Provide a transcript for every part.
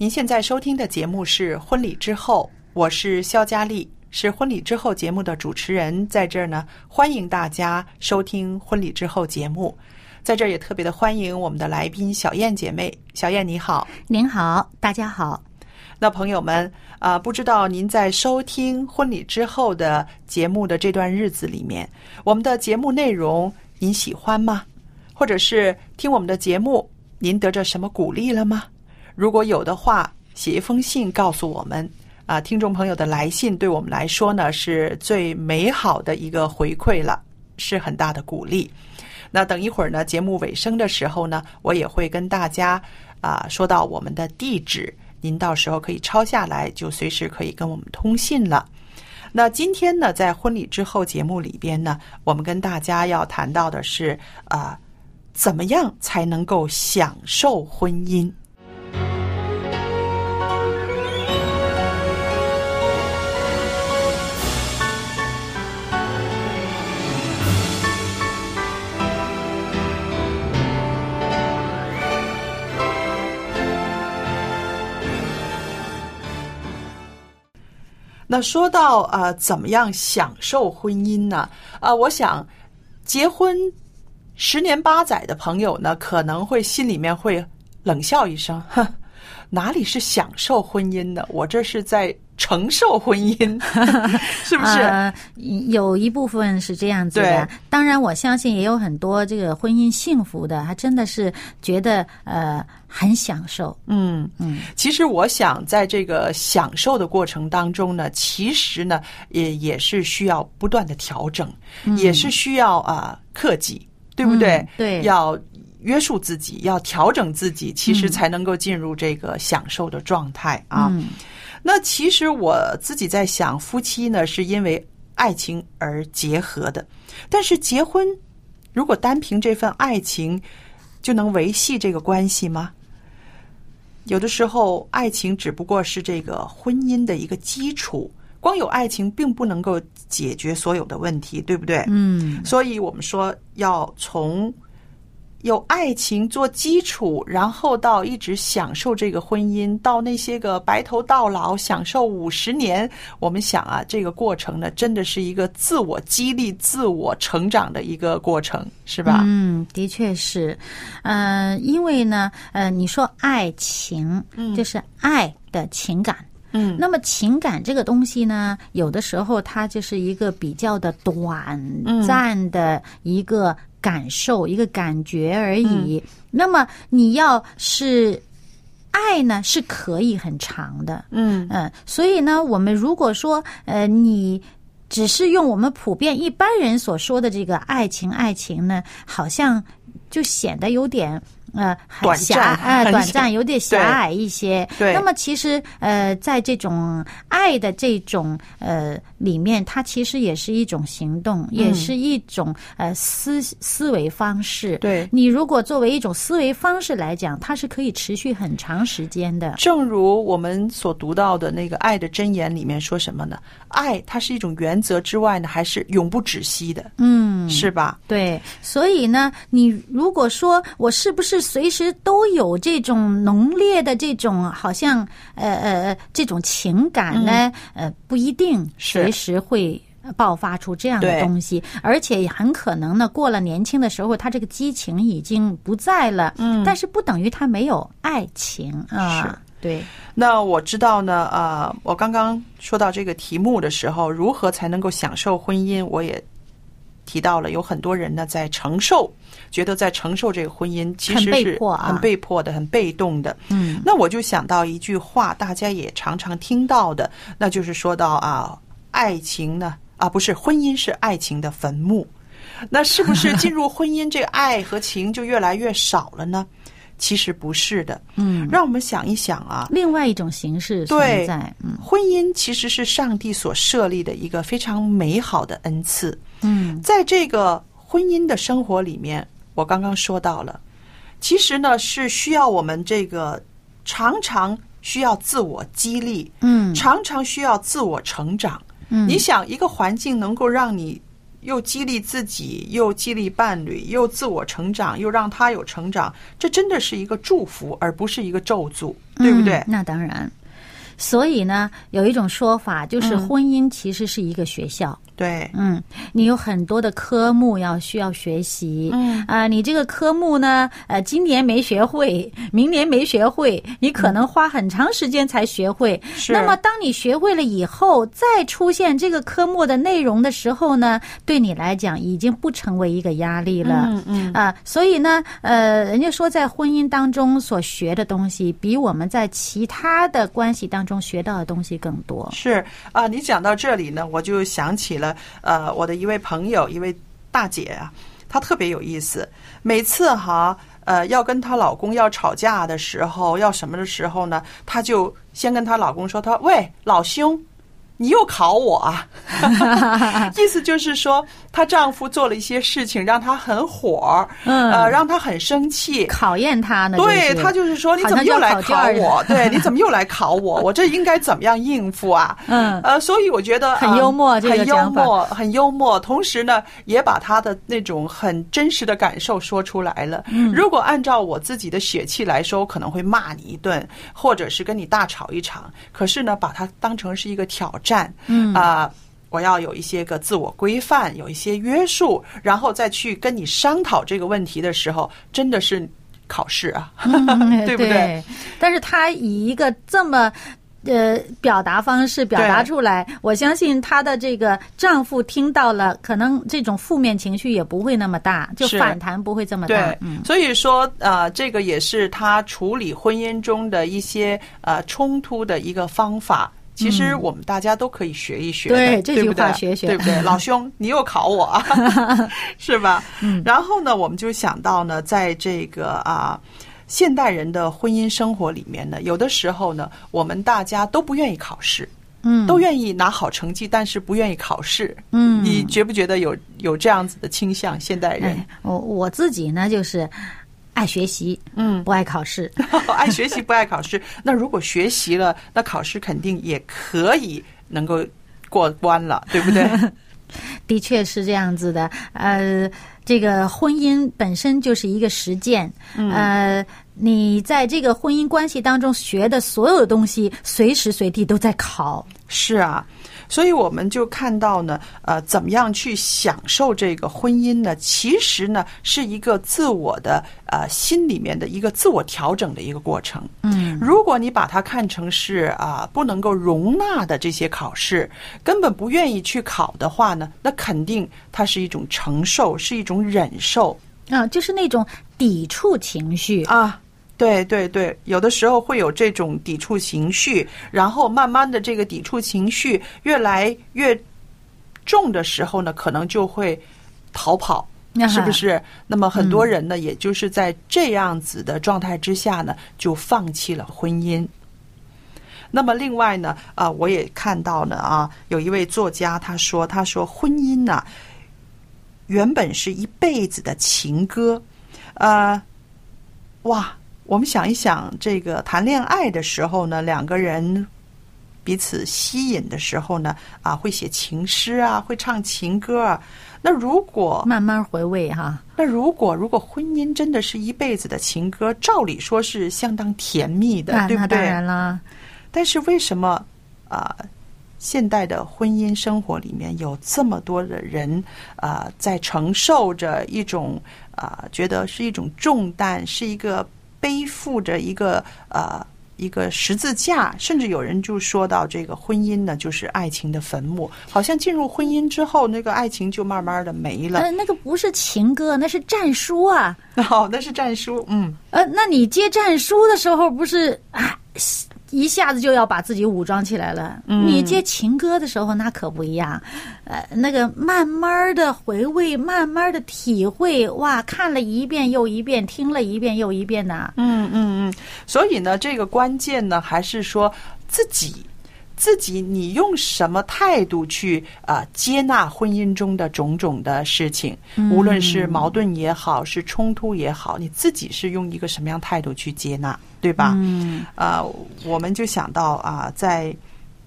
您现在收听的节目是《婚礼之后》，我是肖佳丽，是《婚礼之后》节目的主持人，在这儿呢，欢迎大家收听《婚礼之后》节目，在这儿也特别的欢迎我们的来宾小燕姐妹，小燕你好。您好，大家好。那朋友们啊、不知道您在收听婚礼之后的节目的这段日子里面，我们的节目内容您喜欢吗？或者是听我们的节目，您得着什么鼓励了吗？如果有的话，写一封信告诉我们啊。听众朋友的来信对我们来说呢，是最美好的一个回馈了，是很大的鼓励。那等一会儿呢，节目尾声的时候呢，我也会跟大家啊说到我们的地址，您到时候可以抄下来，就随时可以跟我们通信了。那今天呢，在婚礼之后节目里边呢，我们跟大家要谈到的是啊、怎么样才能够享受婚姻？那说到呃，怎么样享受婚姻呢？啊、我想结婚十年八载的朋友呢，可能会心里面会冷笑一声，哼，哪里是享受婚姻的？我这是在承受婚姻，是不是？呃，有一部分是这样子的。当然，我相信也有很多这个婚姻幸福的，他真的是觉得呃很享受。嗯嗯，其实我想，在这个享受的过程当中呢，其实呢，也也是需要不断的调整，也是需要啊、克己，对不对？嗯对要约束自己，要调整自己，其实才能够进入这个享受的状态啊。嗯那其实我自己在想，夫妻呢是因为爱情而结合的，但是结婚如果单凭这份爱情就能维系这个关系吗？有的时候，爱情只不过是这个婚姻的一个基础，光有爱情并不能够解决所有的问题，对不对？嗯所以我们说要从有爱情做基础，然后到一直享受这个婚姻，到那些个白头到老，享受五十年。我们想啊，这个过程呢，真的是一个自我激励、自我成长的一个过程，是吧？嗯，的确是，呃，因为呢，呃，你说爱情，嗯就是爱的情感。嗯那么情感这个东西呢，有的时候它就是一个比较的短暂的一个感受、一个感觉而已。那么你要是爱呢，是可以很长的。嗯嗯，所以呢，我们如果说呃，你只是用我们普遍一般人所说的这个爱情，爱情呢，好像就显得有点呃很短狭暂哎、很短暂，有点狭隘一些。对那么其实呃，在这种爱的这种呃里面，它其实也是一种行动，嗯也是一种呃思思维方式。对你如果作为一种思维方式来讲，它是可以持续很长时间的。正如我们所读到的那个《爱的箴言》里面说什么呢？爱它是一种原则之外呢，还是永不止息的，嗯，是吧？对，所以呢，你如果说我是不是随时都有这种浓烈的这种好像呃呃这种情感呢？呃，不一定随时会。爆发出这样的东西，而且也很可能呢，过了年轻的时候，他这个激情已经不在了。嗯，但是不等于他没有爱情啊。是对，那我知道呢，啊，我刚刚说到这个题目的时候，如何才能够享受婚姻？我也提到了，有很多人呢在承受，觉得在承受这个婚姻其实很被是迫啊很被迫的、很被动的。嗯，那我就想到一句话，大家也常常听到的，那就是说到啊，爱情呢，啊，不是婚姻是爱情的坟墓。那是不是进入婚姻，这个爱和情就越来越少了呢？其实不是的。嗯，让我们想一想啊，另外一种形式对存在。嗯婚姻其实是上帝所设立的一个非常美好的恩赐。嗯在这个婚姻的生活里面，我刚刚说到了，其实呢是需要我们这个常常需要自我激励，嗯常常需要自我成长。嗯，你想，一个环境能够让你又激励自己，又激励伴侣，又自我成长，又让他有成长，这真的是一个祝福，而不是一个咒诅，对不对嗯？那当然。所以呢，有一种说法就是，嗯婚姻其实是一个学校。对，嗯，你有很多的科目要需要学习。嗯啊、你这个科目呢，呃，今年没学会，明年没学会，你可能花很长时间才学会。是那么，当你学会了以后，再出现这个科目的内容的时候呢，对你来讲已经不成为一个压力了。嗯嗯啊、所以呢，呃，人家说在婚姻当中所学的东西，比我们在其他的关系当中学到的东西更多。是啊，你讲到这里呢，我就想起了呃，我的一位朋友，一位大姐啊，她特别有意思。每次哈，呃，要跟她老公要吵架的时候，要什么的时候呢，她就先跟她老公说：“她喂，老兄。”你又考我啊！意思就是说，她丈夫做了一些事情，让她很火，嗯呃，让她很生气，考验她呢，对就是他就是说，你怎么又来考我？对，你怎么又来考我？我这应该怎么样应付啊？嗯呃，所以我觉得很呃幽默这个很幽默，很幽默。同时呢，也把她的那种很真实的感受说出来了。嗯如果按照我自己的血气来说，我可能会骂你一顿，或者是跟你大吵一场。可是呢，把它当成是一个挑战，嗯啊、我要有一些个自我规范，有一些约束，然后再去跟你商讨这个问题的时候，真的是考试啊，嗯对不对？但是她以一个这么。呃，表达方式表达出来，我相信她的这个丈夫听到了，可能这种负面情绪也不会那么大，就反弹不会这么大对。，嗯所以说呃，这个也是她处理婚姻中的一些呃冲突的一个方法。其实我们大家都可以学一学的，对这句话学学对不对？老兄，你又考我啊，是吧？嗯。然后呢，我们就想到呢，在这个啊。现代人的婚姻生活里面呢，有的时候呢，我们大家都不愿意考试，嗯，都愿意拿好成绩，但是不愿意考试。嗯你觉不觉得有有这样子的倾向？现代人哎，我我自己呢就是爱学习，嗯不爱考试。爱学习不爱考试，那如果学习了，那考试肯定也可以能够过关了，对不对？的确是这样子的，呃，这个婚姻本身就是一个实践，嗯呃，你在这个婚姻关系当中学的所有东西，随时随地都在考。是啊，所以我们就看到呢，呃，怎么样去享受这个婚姻呢？其实呢，是一个自我的呃心里面的一个自我调整的一个过程。嗯，如果你把它看成是啊、不能够容纳的这些考试，根本不愿意去考的话呢，那肯定它是一种承受，是一种忍受。啊，就是那种抵触情绪。啊，对对对，有的时候会有这种抵触情绪，然后慢慢的这个抵触情绪越来越重的时候呢，可能就会逃跑，是不是？那么很多人呢，也就是在这样子的状态之下呢，就放弃了婚姻。那么另外呢，啊，我也看到呢，啊，有一位作家他说，他说婚姻呢，原本是一辈子的情歌，呃，哇，我们想一想，这个谈恋爱的时候呢，两个人彼此吸引的时候呢，啊，会写情诗啊，会唱情歌啊。那如果慢慢回味哈，那如果如果婚姻真的是一辈子的情歌，照理说是相当甜蜜的，对不对？当然啦。但是为什么啊？现代的婚姻生活里面有这么多的人啊，在承受着一种啊，觉得是一种重担，是一个背负着一个呃一个十字架，甚至有人就说到这个婚姻呢，就是爱情的坟墓。好像进入婚姻之后，那个爱情就慢慢的没了。呃，那个不是情歌，那是战书啊。哦，那是战书。嗯。呃，那你接战书的时候，不是啊？一下子就要把自己武装起来了。你接情歌的时候，那可不一样。呃，那个慢慢的回味，慢慢的体会，哇，看了一遍又一遍，听了一遍又一遍呐。嗯嗯嗯。所以呢，这个关键呢，还是说自己。自己，你用什么态度去啊接纳婚姻中的种种的事情？无论是矛盾也好，是冲突也好，你自己是用一个什么样态度去接纳，对吧？嗯，啊，我们就想到啊，在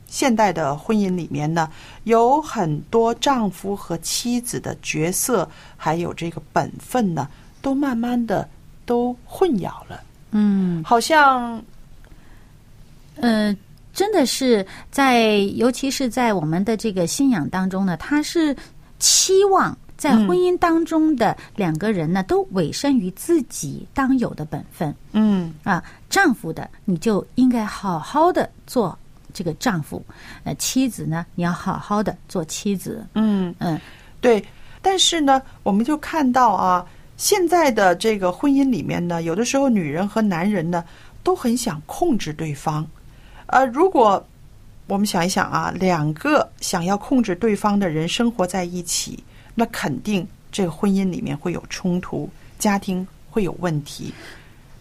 现代的婚姻里面呢，有很多丈夫和妻子的角色，还有这个本分呢，都慢慢的都混淆了。嗯，好像，嗯。真的是在，尤其是在我们的这个信仰当中呢，他是期望在婚姻当中的两个人呢，都委身于自己当有的本分。嗯啊，丈夫的你就应该好好的做这个丈夫，呃，妻子呢，你要好好的做妻子。嗯嗯，对。但是呢，我们就看到啊，现在的这个婚姻里面呢，有的时候女人和男人呢，都很想控制对方。呃，如果我们想一想啊，两个想要控制对方的人生活在一起，那肯定这个婚姻里面会有冲突，家庭会有问题。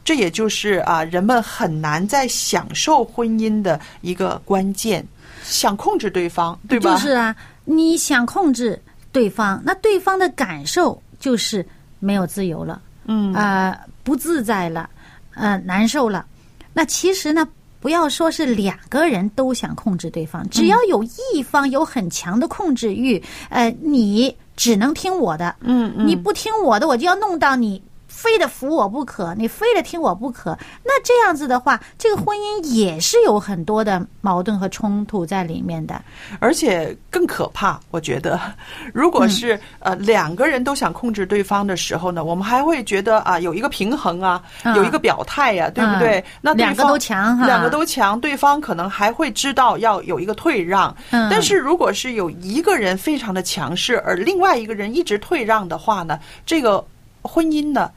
这也就是啊，人们很难在享受婚姻的一个关键，想控制对方，对吧？就是啊，你想控制对方，那对方的感受就是没有自由了，嗯啊，不自在了，呃，难受了。那其实呢？不要说是两个人都想控制对方，只要有一方有很强的控制欲，呃，你只能听我的，嗯嗯，你不听我的，我就要弄到你。非得服我不可，你非得听我不可。那这样子的话，这个婚姻也是有很多的矛盾和冲突在里面的。而且更可怕，我觉得，如果是呃两个人都想控制对方的时候呢，我们还会觉得啊有一个平衡啊，有一个表态呀，对不对？那两个都强哈，两个都强，对方可能还会知道要有一个退让。但是如果是有一个人非常的强势，而另外一个人一直退让的话呢，这个婚姻呢？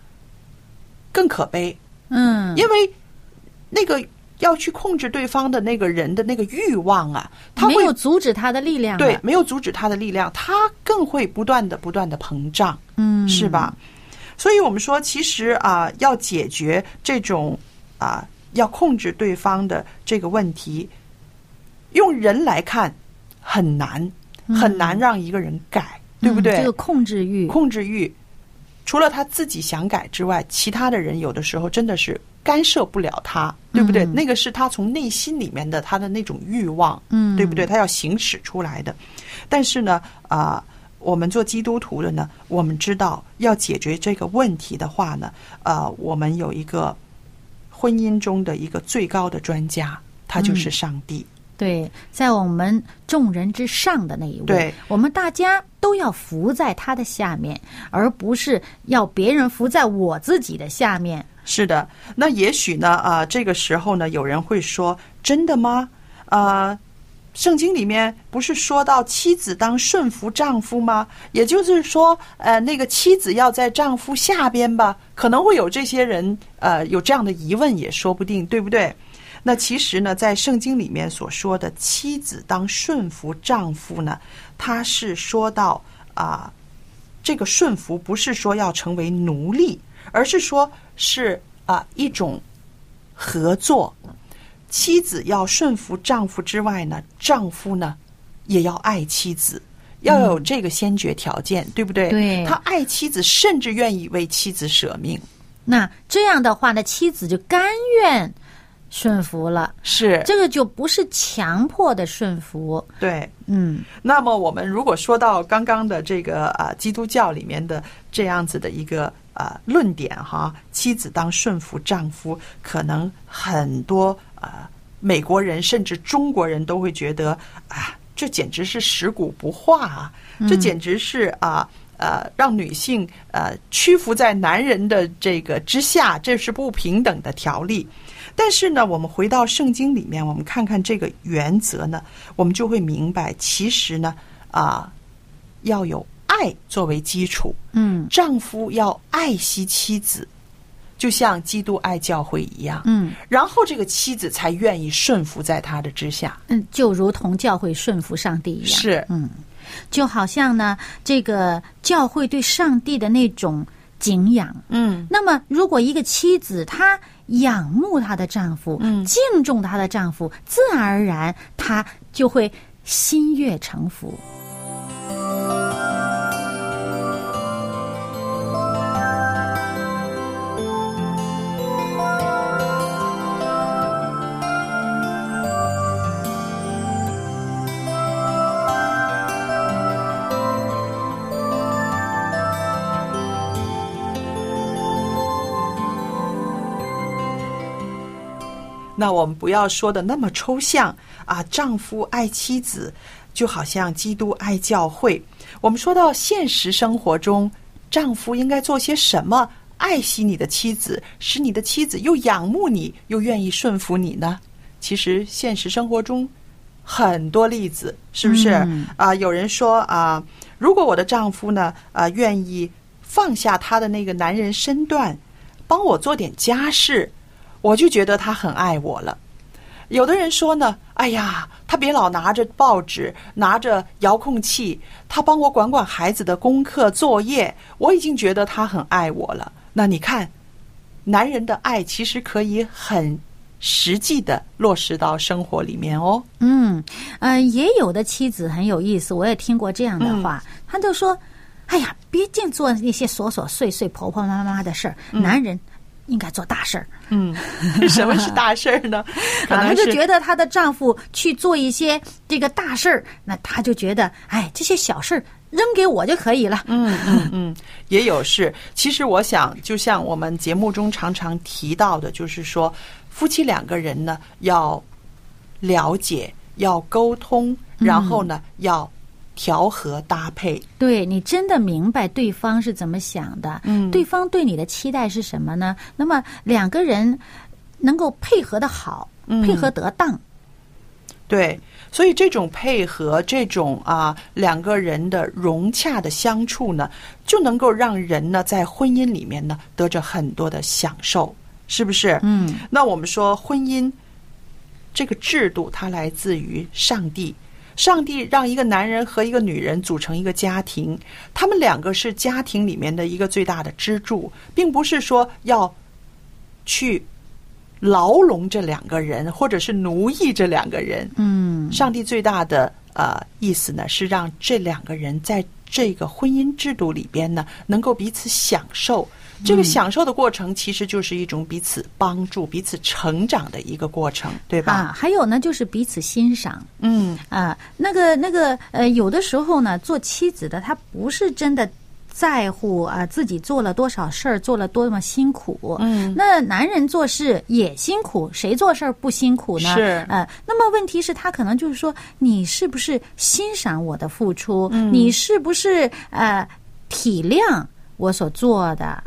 更可悲，嗯，因为那个要去控制对方的那个人的那个欲望啊，他没有阻止他的力量，对，没有阻止他的力量，他更会不断的、不断的膨胀，嗯，是吧？所以我们说，其实啊，要解决这种啊，要控制对方的这个问题，用人来看很难，很难让一个人改，对不对？这个控制欲，控制欲。除了他自己想改之外，其他的人有的时候真的是干涉不了他，对不对？那个是他从内心里面的他的那种欲望，嗯，对不对？他要行使出来的。但是呢，啊，我们做基督徒的呢，我们知道要解决这个问题的话呢，呃，我们有一个婚姻中的一个最高的专家，他就是上帝。对，在我们众人之上的那一位，对，我们大家都要服在他的下面，而不是要别人服在我自己的下面。是的，那也许呢，啊，这个时候呢，有人会说：“真的吗？”啊，圣经里面不是说到妻子当顺服丈夫吗？也就是说，呃，那个妻子要在丈夫下边吧？可能会有这些人，呃，有这样的疑问也说不定，对不对？那其实呢，在圣经里面所说的妻子当顺服丈夫呢，他是说到啊，这个顺服不是说要成为奴隶，而是说是啊一种合作。妻子要顺服丈夫之外呢，丈夫呢也要爱妻子，要有这个先决条件，对不对？对他爱妻子，甚至愿意为妻子舍命。那这样的话呢，妻子就甘愿顺服了，是这个就不是强迫的顺服。对。嗯那么我们如果说到刚刚的这个啊基督教里面的这样子的一个呃论点哈，妻子当顺服丈夫，可能很多呃美国人甚至中国人都会觉得啊，这简直是食古不化啊，这简直是啊。呃，让女性呃屈服在男人的这个之下，这是不平等的条例。但是呢，我们回到圣经里面，我们看看这个原则呢，我们就会明白，其实呢，啊、要有爱作为基础，嗯丈夫要爱惜妻子，就像基督爱教会一样，嗯然后这个妻子才愿意顺服在他的之下。嗯，就如同教会顺服上帝一样。是嗯，就好像呢，这个教会对上帝的那种敬仰。嗯，那么，如果一个妻子她仰慕她的丈夫，嗯敬重她的丈夫，自然而然她就会心悦诚服。那我们不要说的那么抽象啊，丈夫爱妻子，就好像基督爱教会。我们说到现实生活中，丈夫应该做些什么，爱惜你的妻子，使你的妻子又仰慕你，又愿意顺服你呢？其实现实生活中很多例子，是不是？嗯啊，有人说啊，如果我的丈夫呢，啊，愿意放下他的那个男人身段，帮我做点家事，我就觉得他很爱我了。有的人说呢，哎呀，他别老拿着报纸，拿着遥控器，他帮我管管孩子的功课作业，我已经觉得他很爱我了。那你看，男人的爱其实可以很实际的落实到生活里面哦。嗯，呃，也有的妻子很有意思，我也听过这样的话，他就说：“哎呀，别净做那些琐琐碎碎、婆婆妈妈的事儿，男人应该做大事儿。嗯，什么是大事儿呢？可啊，她能就觉得她的丈夫去做一些这个大事儿，那她就觉得，哎，这些小事儿扔给我就可以了。嗯嗯嗯，也有是。其实我想，就像我们节目中常常提到的，就是说，夫妻两个人呢要了解、要沟通，然后呢、要调和搭配。对你真的明白对方是怎么想的，嗯对方对你的期待是什么呢？那么两个人能够配合的好，嗯配合得当，对，所以这种配合，这种啊两个人的融洽的相处呢，就能够让人呢在婚姻里面呢得着很多的享受，是不是？嗯，那我们说婚姻这个制度，它来自于上帝。上帝让一个男人和一个女人组成一个家庭，他们两个是家庭里面的一个最大的支柱，并不是说要去牢笼这两个人，或者是奴役这两个人。嗯，上帝最大的呃意思呢，是让这两个人在这个婚姻制度里边呢，能够彼此享受。这个享受的过程，其实就是一种彼此帮助、彼此成长的一个过程，对吧？啊，还有呢，就是彼此欣赏。嗯啊，那个那个呃，有的时候呢，做妻子的她不是真的在乎啊自己做了多少事儿，做了多么辛苦。嗯那男人做事也辛苦，谁做事儿不辛苦呢？是呃，那么问题是，他可能就是说，你是不是欣赏我的付出？嗯你是不是呃体谅我所做的？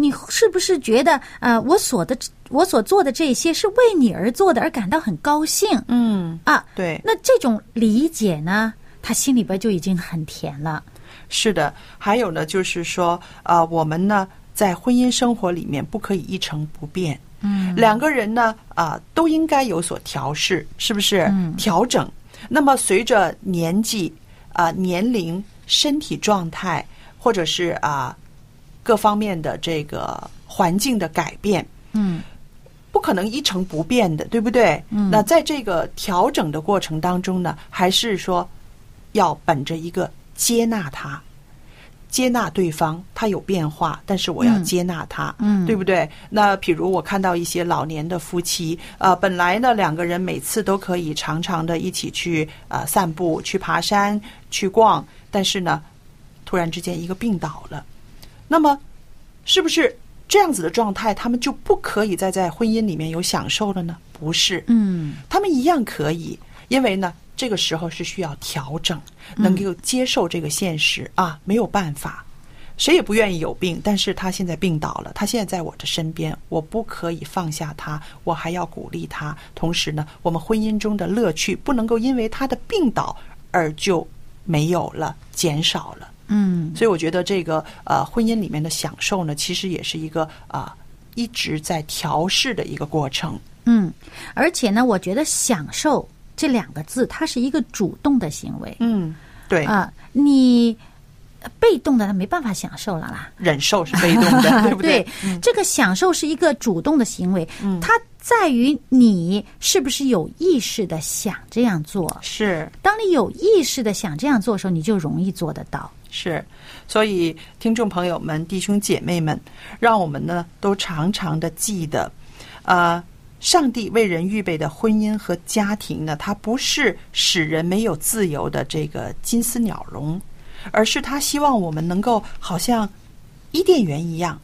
你是不是觉得呃我所的我所做的这些是为你而做的，而感到很高兴？嗯，啊，对，那这种理解呢，他心里边就已经很甜了。是的。还有呢，就是说，呃，我们呢在婚姻生活里面不可以一成不变。嗯两个人呢，啊、都应该有所调试，是不是？嗯调整。那么随着年纪、啊、年龄、身体状态、或者是啊各方面的这个环境的改变，嗯不可能一成不变的，对不对？嗯那在这个调整的过程当中呢，还是说要本着一个接纳他，接纳对方，他有变化，但是我要嗯接纳他，嗯对不对？那比如我看到一些老年的夫妻，呃，本来呢两个人每次都可以常常的一起去呃散步、去爬山、去逛，但是呢，突然之间一个病倒了，那么是不是这样子的状态，他们就不可以再在婚姻里面有享受了呢？不是，嗯。他们一样可以，因为呢，这个时候是需要调整，能够接受这个现实啊，没有办法，谁也不愿意有病，但是他现在病倒了，他现在在我的身边，我不可以放下他，我还要鼓励他，同时呢，我们婚姻中的乐趣不能够因为他的病倒而就没有了，减少了。嗯所以我觉得这个呃婚姻里面的享受呢，其实也是一个啊、一直在调试的一个过程。嗯，而且呢，我觉得“享受”这两个字，它是一个主动的行为嗯，对，啊、你被动的，他没办法享受了啦。忍受是被动的，对不对？这个享受是一个主动的行为，它在于你是不是有意识的想这样做。是当你有意识的想这样做的时候，你就容易做得到。是，所以听众朋友们、弟兄姐妹们，让我们呢都常常的记得，呃，上帝为人预备的婚姻和家庭呢，它不是使人没有自由的这个金丝鸟笼，而是他希望我们能够好像伊甸园一样，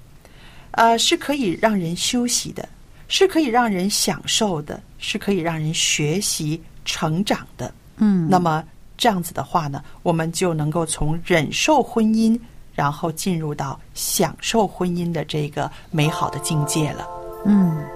呃，是可以让人休息的，是可以让人享受的，是可以让人学习成长的。嗯，那么这样子的话呢，我们就能够从忍受婚姻，然后进入到享受婚姻的这个美好的境界了。嗯。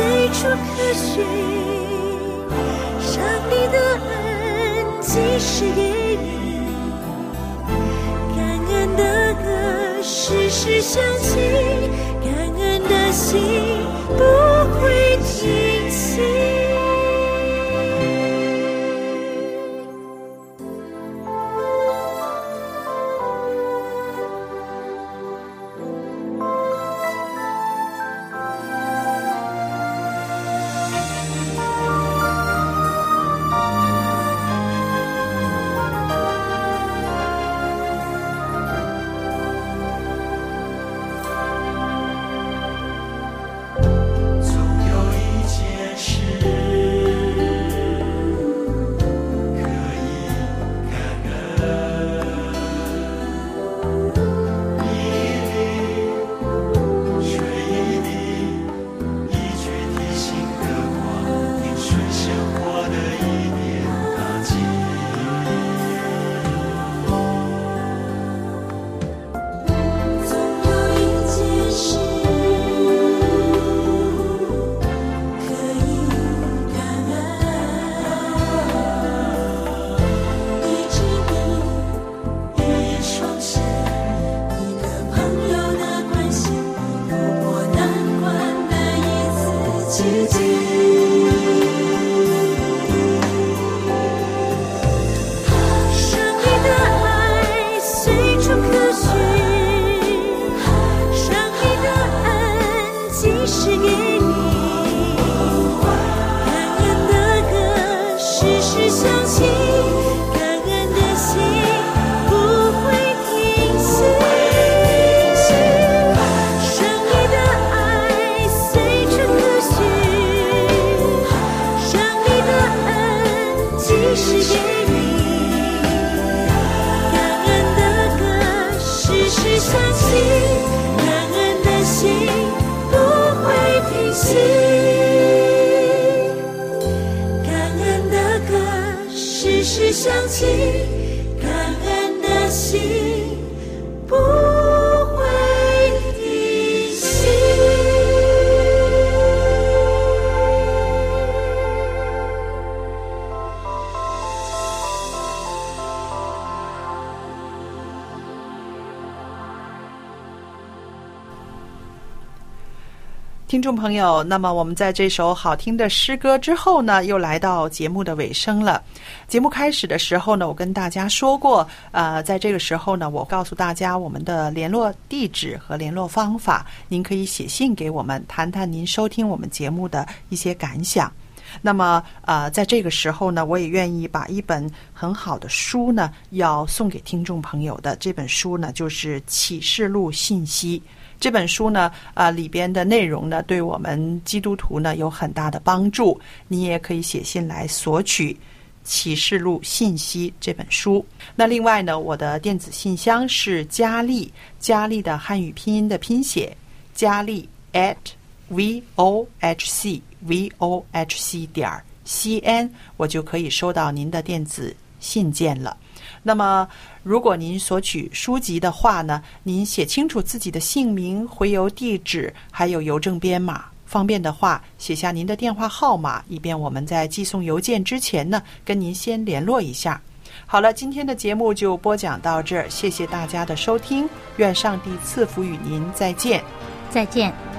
随处可寻，上帝的恩即是给你。感恩的歌时时响起，感恩的心不会听众朋友，那么我们在这首好听的诗歌之后呢，又来到节目的尾声了。节目开始的时候呢，我跟大家说过，呃，在这个时候呢，我告诉大家我们的联络地址和联络方法，您可以写信给我们，谈谈您收听我们节目的一些感想。那么，呃，在这个时候呢，我也愿意把一本很好的书呢，要送给听众朋友的。这本书呢，就是《启示录信息》。这本书呢，啊、里边的内容呢，对我们基督徒呢有很大的帮助。你也可以写信来索取《启示录信息》这本书。那另外呢，我的电子信箱是佳丽，佳丽的汉语拼音的拼写，佳丽 at v o h c v o h c 点儿 c n，我就可以收到您的电子信件了。那么，如果您索取书籍的话呢，您写清楚自己的姓名、回邮地址，还有邮政编码。方便的话，写下您的电话号码，以便我们在寄送邮件之前呢，跟您先联络一下。好了，今天的节目就播讲到这儿，谢谢大家的收听，愿上帝赐福与您，再见。再见。